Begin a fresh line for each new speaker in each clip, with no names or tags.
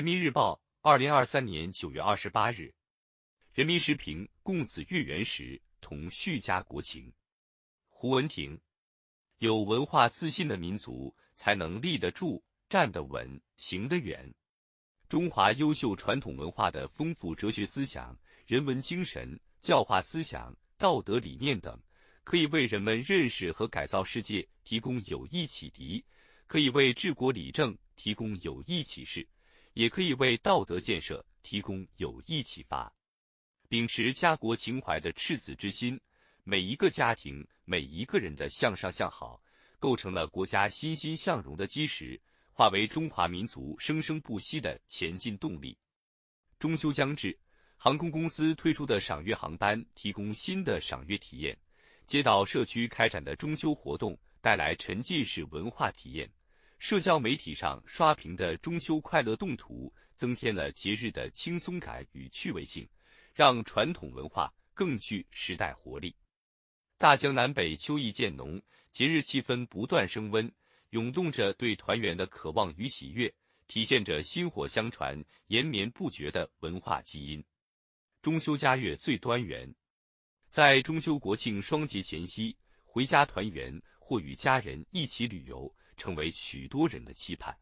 人民日报，二零二三年九月二十八日。人民时评：共此月圆时，同续家国情。胡文婷，有文化自信的民族，才能立得住、站得稳、行得远。中华优秀传统文化的丰富哲学思想、人文精神、教化思想、道德理念等，可以为人们认识和改造世界提供有益启迪，可以为治国理政提供有益启示。也可以为道德建设提供有益启发。秉持家国情怀的赤子之心，每一个家庭、每一个人的向上向好，构成了国家欣欣向荣的基石，化为中华民族生生不息的前进动力。中秋将至，航空公司推出的赏月航班提供新的赏月体验，街道社区开展的中秋活动带来沉浸式文化体验。社交媒体上刷屏的中秋快乐动图，增添了节日的轻松感与趣味性，让传统文化更具时代活力。大江南北秋意渐浓，节日气氛不断升温，涌动着对团圆的渴望与喜悦，体现着薪火相传、延绵不绝的文化基因。中秋佳月最端圆，在中秋国庆双节前夕，回家团圆或与家人一起旅游。成为许多人的期盼。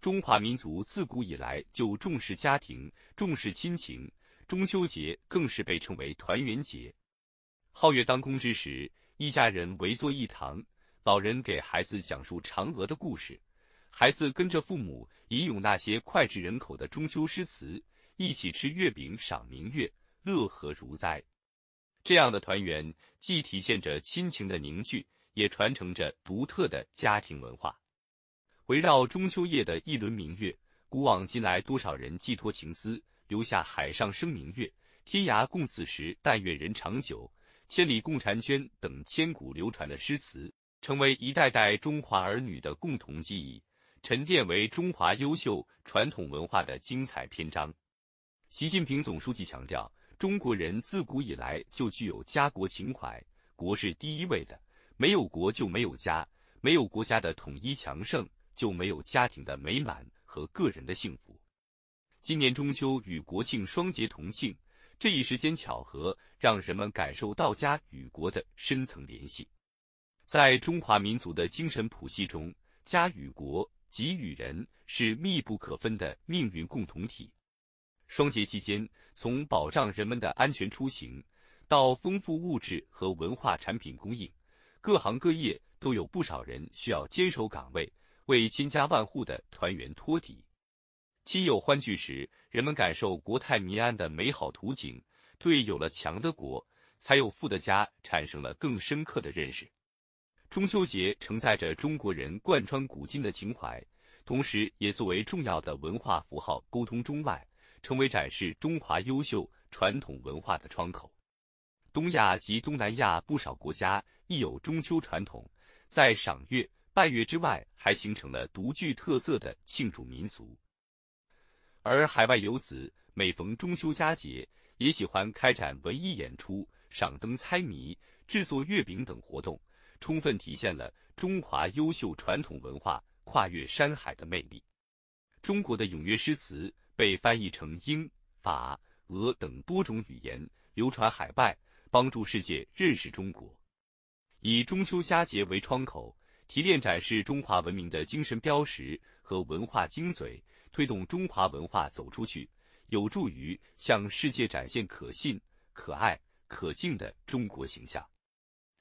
中华民族自古以来就重视家庭、重视亲情，中秋节更是被称为团圆节。皓月当空之时，一家人围坐一堂，老人给孩子讲述嫦娥的故事，孩子跟着父母吟咏那些脍炙人口的中秋诗词，一起吃月饼赏明月，乐何如哉！这样的团圆，既体现着亲情的凝聚。也传承着独特的家庭文化。围绕中秋夜的一轮明月，古往今来多少人寄托情思，留下“海上生明月，天涯共此时，但愿人长久，千里共婵娟”等千古流传的诗词，成为一代代中华儿女的共同记忆，沉淀为中华优秀传统文化的精彩篇章。习近平总书记强调，中国人自古以来就具有家国情怀，国是第一位的。没有国就没有家，没有国家的统一强盛，就没有家庭的美满和个人的幸福。今年中秋与国庆双节同庆，这一时间巧合，让人们感受到家与国的深层联系。在中华民族的精神谱系中，家与国、己与人是密不可分的命运共同体。双节期间，从保障人们的安全出行，到丰富物质和文化产品供应。各行各业都有不少人需要坚守岗位，为千家万户的团圆托底。亲友欢聚时，人们感受国泰民安的美好图景，对有了强的国，才有富的家产生了更深刻的认识。中秋节承载着中国人贯穿古今的情怀，同时也作为重要的文化符号沟通中外，成为展示中华优秀传统文化的窗口。东亚及东南亚不少国家亦有中秋传统，在赏月、拜月之外，还形成了独具特色的庆祝民俗。而海外游子每逢中秋佳节，也喜欢开展文艺演出、赏灯猜谜、制作月饼等活动，充分体现了中华优秀传统文化跨越山海的魅力。中国的咏月诗词被翻译成英、法、俄等多种语言，流传海外。帮助世界认识中国，以中秋佳节为窗口，提炼展示中华文明的精神标识和文化精髓，推动中华文化走出去，有助于向世界展现可信、可爱、可敬的中国形象。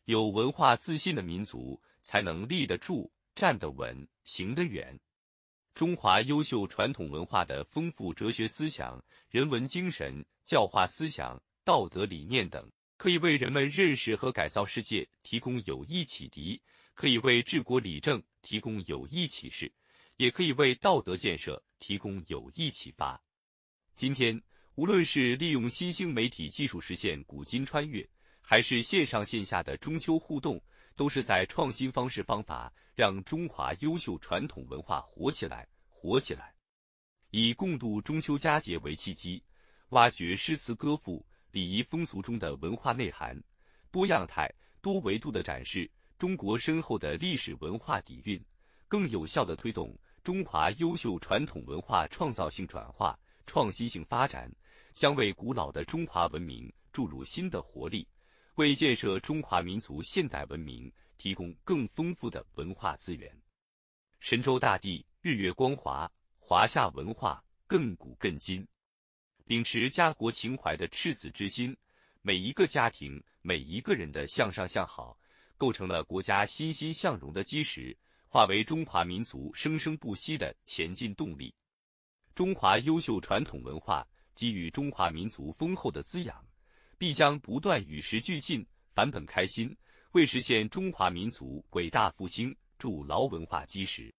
有文化自信的民族，才能立得住、站得稳、行得远。中华优秀传统文化的丰富哲学思想、人文精神、教化思想、道德理念等。可以为人们认识和改造世界提供有益启迪，可以为治国理政提供有益启示，也可以为道德建设提供有益启发。今天，无论是利用新兴媒体技术实现古今穿越，还是线上线下的中秋互动，都是在创新方式方法，让中华优秀传统文化活起来、活起来。以共度中秋佳节为契机，挖掘诗词歌赋。礼仪风俗中的文化内涵，多样态、多维度的展示中国深厚的历史文化底蕴，更有效地推动中华优秀传统文化创造性转化、创新性发展，将为古老的中华文明注入新的活力，为建设中华民族现代文明提供更丰富的文化资源。神州大地日月光华，华夏文化亘古亘今。秉持家国情怀的赤子之心，每一个家庭、每一个人的向上向好。构成了国家欣欣向荣的基石，化为中华民族生生不息的前进动力。中华优秀传统文化给予中华民族丰厚的滋养，必将不断与时俱进、返本开新，为实现中华民族伟大复兴筑牢文化基石。